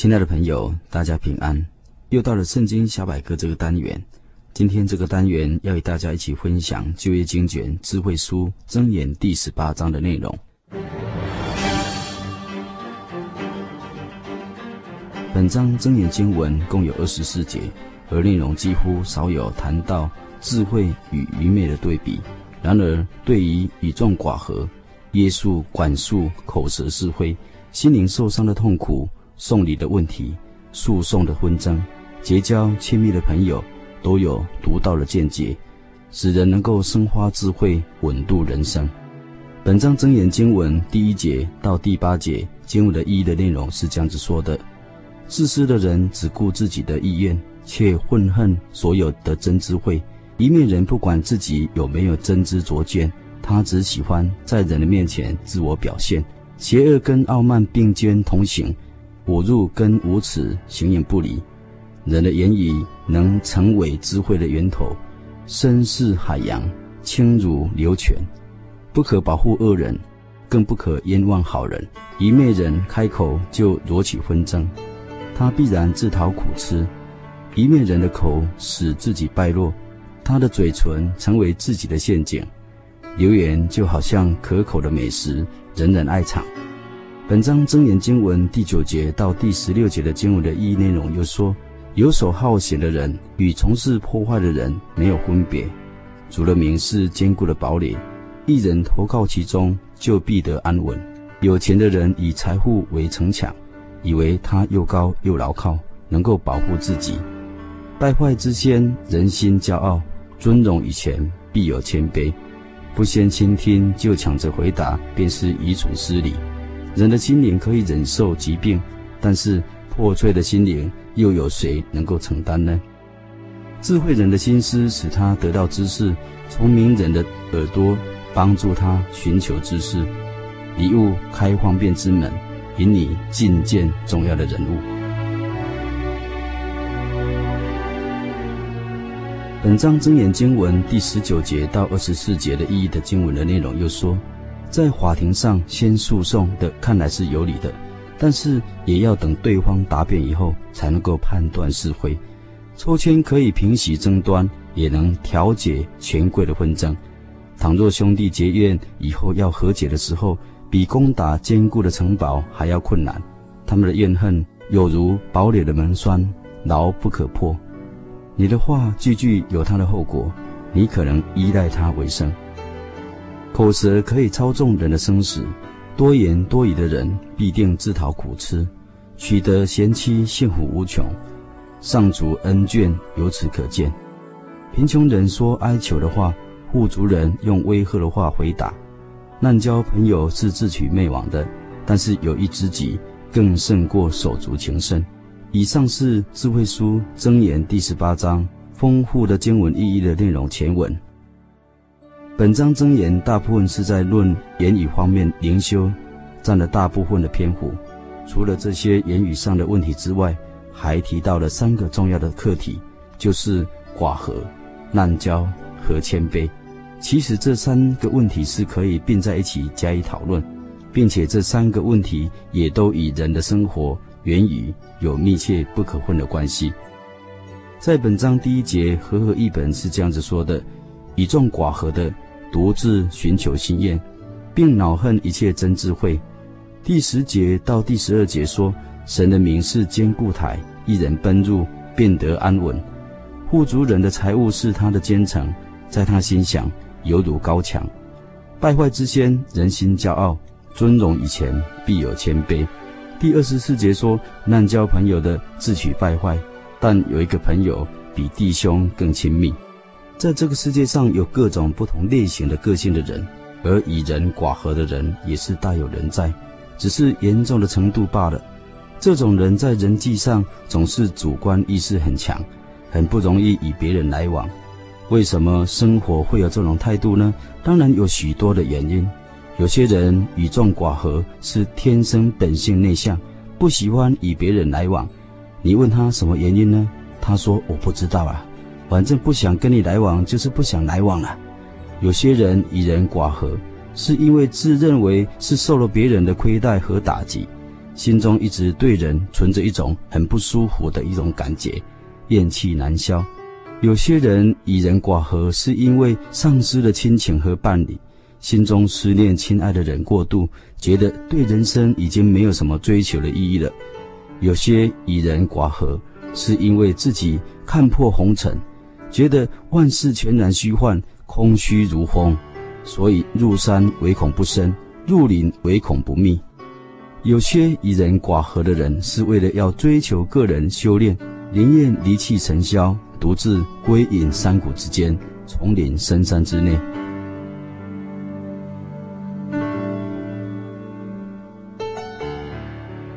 亲爱的朋友，大家平安！又到了圣经小百科这个单元。今天这个单元要与大家一起分享就业经卷智慧书箴言第十八章的内容。本章箴言经文共有二十四节，而内容几乎少有谈到智慧与愚昧的对比。然而，对于与众寡合、约束管束、口舌是非、心灵受伤的痛苦。送礼的问题，诉讼的纷争，结交亲密的朋友，都有独到的见解，使人能够生发智慧，稳度人生。本章真言经文第一节到第八节经文的意义的内容是这样子说的：自私的人只顾自己的意愿，却混恨所有的真智慧。愚昧人不管自己有没有真知灼见，他只喜欢在人的面前自我表现。邪恶跟傲慢并肩同行。侮辱跟无耻形影不离，人的言语能成为智慧的源头，深似海洋，清如流泉。不可保护恶人，更不可冤枉好人。愚昧人开口就惹起纷争，他必然自讨苦吃。愚昧人的口使自己败落，他的嘴唇成为自己的陷阱。流言就好像可口的美食，人人爱尝。本章真言经文第九节到第十六节的经文的意义内容又说：游手好闲的人与从事破坏的人没有分别。主的名是坚固的堡垒，一人投靠其中就必得安稳。有钱的人以财富为城墙，以为他又高又牢靠，能够保护自己。败坏之先，人心骄傲；尊荣以前，必有谦卑。不先倾听就抢着回答，便是愚蠢失礼。人的心灵可以忍受疾病，但是破碎的心灵又有谁能够承担呢？智慧人的心思使他得到知识，聪明人的耳朵帮助他寻求知识。礼物开方便之门，引你觐见重要的人物。本章真言经文第十九节到二十四节的意义的经文的内容又说。在法庭上先诉讼的看来是有理的，但是也要等对方答辩以后才能够判断是非。抽签可以平息争端，也能调解权贵的纷争。倘若兄弟结怨以后要和解的时候，比攻打坚固的城堡还要困难。他们的怨恨有如堡垒的门栓，牢不可破。你的话句句有它的后果，你可能依赖它为生。口舌可以操纵人的生死，多言多语的人必定自讨苦吃。取得贤妻幸福无穷，上主恩眷由此可见。贫穷人说哀求的话，富足人用威吓的话回答。滥交朋友是自取灭亡的，但是有一知己更胜过手足情深。以上是智慧书箴言第十八章丰富的经文意义的内容前文。本章箴言大部分是在论言语方面，灵修占了大部分的篇幅。除了这些言语上的问题之外，还提到了三个重要的课题，就是寡和、滥交和谦卑。其实这三个问题是可以并在一起加以讨论，并且这三个问题也都与人的生活、言语有密切不可分的关系。在本章第一节，和合译本是这样子说的：以众寡合的。独自寻求心愿，并恼恨一切真智慧。第十节到第十二节说，神的名是坚固台，一人奔入便得安稳。富足人的财物是他的坚城，在他心想犹如高墙。败坏之先，人心骄傲；尊荣以前，必有谦卑。第二十四节说，滥交朋友的自取败坏，但有一个朋友比弟兄更亲密。在这个世界上有各种不同类型的个性的人，而以人寡合的人也是大有人在，只是严重的程度罢了。这种人在人际上总是主观意识很强，很不容易与别人来往。为什么生活会有这种态度呢？当然有许多的原因。有些人与众寡合，是天生本性内向，不喜欢与别人来往。你问他什么原因呢？他说我不知道啊，反正不想跟你来往，就是不想来往了。有些人与人寡合，是因为自认为是受了别人的亏待和打击，心中一直对人存着一种很不舒服的一种感觉，怨气难消。有些人与人寡合，是因为丧失了亲情和伴侣，心中思念亲爱的人过度，觉得对人生已经没有什么追求的意义了。有些与人寡合，是因为自己看破红尘，觉得万事全然虚幻，空虚如风，所以入山唯恐不深，入林唯恐不密。有些与人寡合的人，是为了要追求个人修炼，宁愿离弃尘嚣，独自归隐山谷之间，丛林深山之内。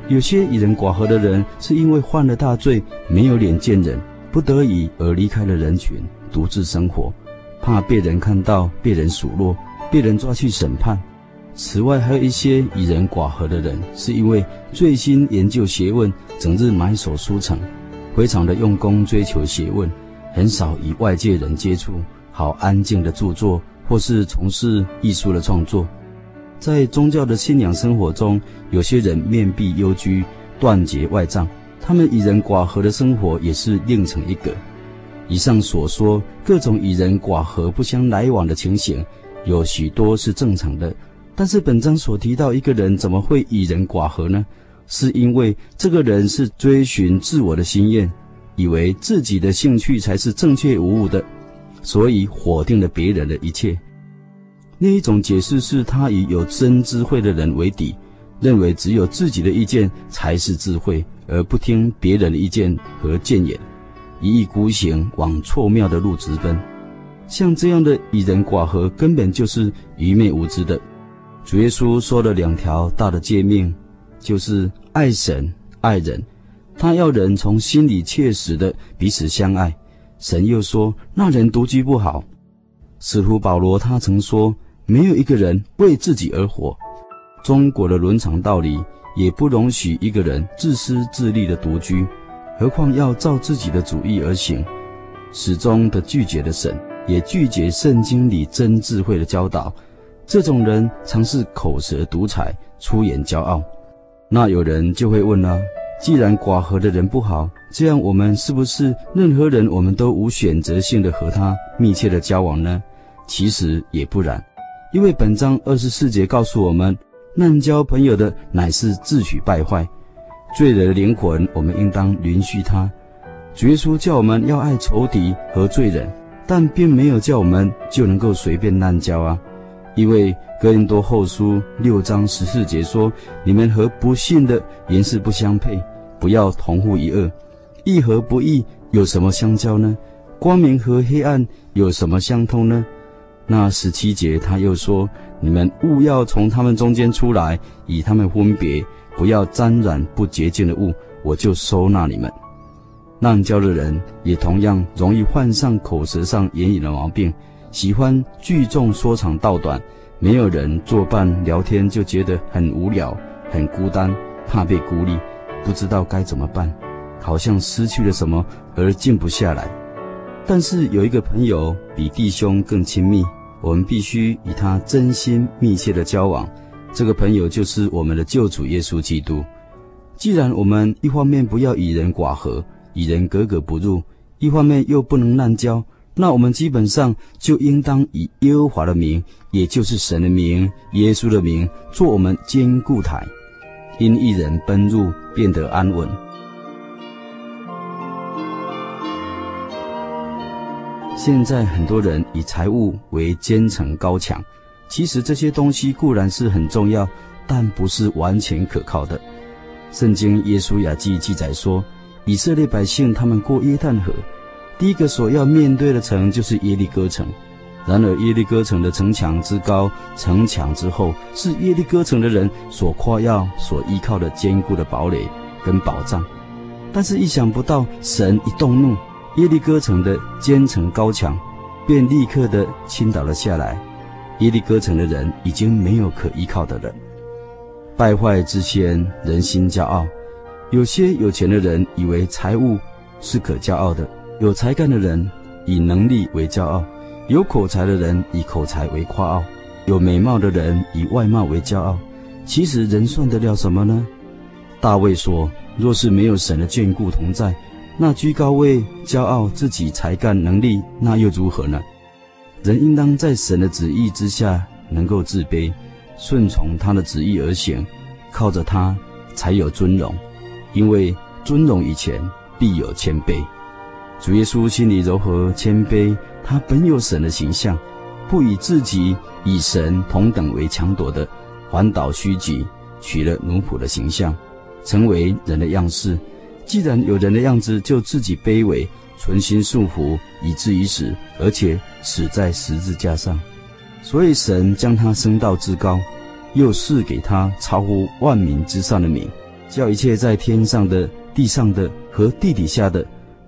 有些与人寡合的人，是因为犯了大罪，没有脸见人，不得已而离开了人群，独自生活，怕被人看到，被人数落，被人抓去审判。此外，还有一些与人寡合的人，是因为醉心研究学问，整日埋首书城，非常的用功追求学问，很少与外界人接触，好安静的著作，或是从事艺术的创作。在宗教的信仰生活中，有些人面壁幽居，断绝外障，他们与人寡合的生活也是另成一格。以上所说各种与人寡合、不相来往的情形，有许多是正常的。但是本章所提到一个人怎么会与人寡合呢？是因为这个人是追寻自我的心愿，以为自己的兴趣才是正确无误的，所以否定了别人的一切。另一种解释是他以有真智慧的人为敌，认为只有自己的意见才是智慧，而不听别人的意见和建言，一意孤行往错谬的路直奔。像这样的与人寡合，根本就是愚昧无知的。主耶稣说了两条大的诫命，就是爱神、爱人。他要人从心里切实的彼此相爱。神又说，那人独居不好。使徒保罗他曾说。没有一个人为自己而活，中国的伦常道理也不容许一个人自私自利的独居，何况要照自己的主意而行，始终的拒绝了神，也拒绝圣经里真智慧的教导。这种人常是口舌独裁，出言骄傲。那有人就会问了：既然寡合的人不好，这样我们是不是任何人我们都无选择性的和他密切的交往呢？其实也不然。因为本章二十四节告诉我们，滥交朋友的乃是自取败坏。罪人的灵魂，我们应当怜恤他。主耶稣叫我们要爱仇敌和罪人，但并没有叫我们就能够随便滥交啊。因为哥林多后书六章十四节说：“你们和不信的原是不相配，不要同负一恶。义和不义有什么相交呢？光明和黑暗有什么相通呢？”那十七节，他又说：“你们勿要从他们中间出来，与他们分别，不要沾染不洁净的物，我就收纳你们。”滥交的人也同样容易患上口舌上言语的毛病，喜欢聚众说长道短，没有人作伴聊天就觉得很无聊、很孤单，怕被孤立，不知道该怎么办，好像失去了什么而静不下来。但是有一个朋友比弟兄更亲密，我们必须与他真心密切的交往。这个朋友就是我们的救主耶稣基督。既然我们一方面不要与人寡合，与人格格不入，一方面又不能滥交，那我们基本上就应当以耶和华的名，也就是神的名、耶稣的名，做我们坚固台，因一人奔入，变得安稳。现在很多人以财物为坚城高墙，其实这些东西固然是很重要，但不是完全可靠的。圣经耶稣雅记记载说，以色列百姓他们过约旦河，第一个所要面对的城就是耶利哥城。然而，耶利哥城的城墙之高，城墙之厚，是耶利哥城的人所夸耀、所依靠的坚固的堡垒跟保障。但是，意想不到，神一动怒，耶利哥城的坚城高墙便立刻的倾倒了下来。耶利哥城的人已经没有可依靠的了。败坏之先，人心骄傲。有些有钱的人以为财物是可骄傲的，有才干的人以能力为骄傲。有口才的人以口才为夸傲，有美貌的人以外貌为骄傲。其实人算得了什么呢？大卫说：“若是没有神的眷顾同在，那居高位、骄傲自己才干能力，那又如何呢？”人应当在神的旨意之下，能够自卑，顺从他的旨意而行，靠着他才有尊荣。因为尊荣以前必有谦卑。主耶稣心里柔和谦卑。他本有神的形象，不以自己与神同等为强夺的，反倒虚己，取了奴仆的形象，成为人的样式。既然有人的样子，就自己卑微，存心顺服，以至于死，而且死在十字架上。所以神将他升到至高，又赐给他超乎万民之上的名，叫一切在天上的、地上的和地底下的，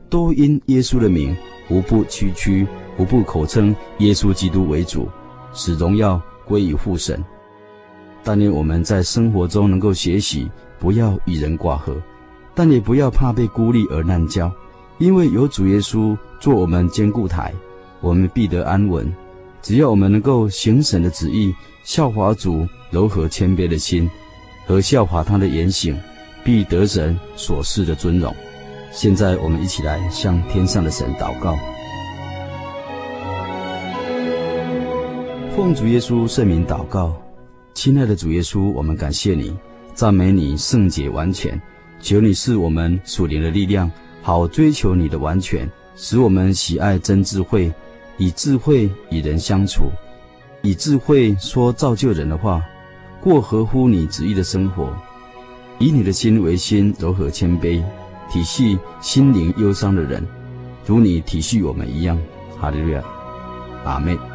都因耶稣的名，无不屈膝。无不口称耶稣基督为主，使荣耀归于父神。但愿我们在生活中能够学习，不要与人挂合，但也不要怕被孤立而难交，因为有主耶稣做我们坚固台，我们必得安稳。只要我们能够行神的旨意，效法主柔和谦卑的心，和效法他的言行，必得神所赐的尊荣。现在我们一起来向天上的神祷告。奉主耶稣圣名祷告，亲爱的主耶稣，我们感谢你，赞美你圣洁完全，求你赐我们属灵的力量，好追求你的完全，使我们喜爱真智慧，以智慧与人相处，以智慧说造就人的话，过合乎你旨意的生活，以你的心为心，柔和谦卑，体恤心灵忧伤的人，如你体恤我们一样。哈利路亚，阿门。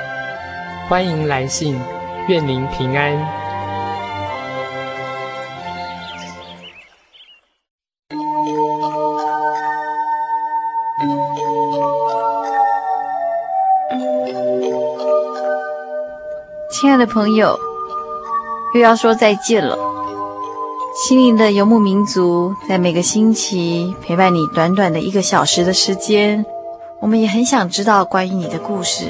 欢迎来信，愿您平安。亲爱的朋友，又要说再见了。心灵的游牧民族在每个星期陪伴你短短的一个小时的时间，我们也很想知道关于你的故事。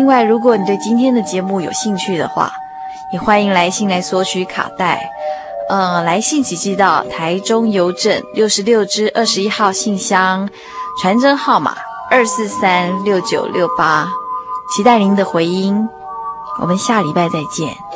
另外，如果你对今天的节目有兴趣的话，也欢迎来信来索取卡带。嗯，来信请寄到台中邮政六十六支二十一号信箱，传真号码二四三六九六八，期待您的回音。我们下礼拜再见。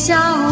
笑。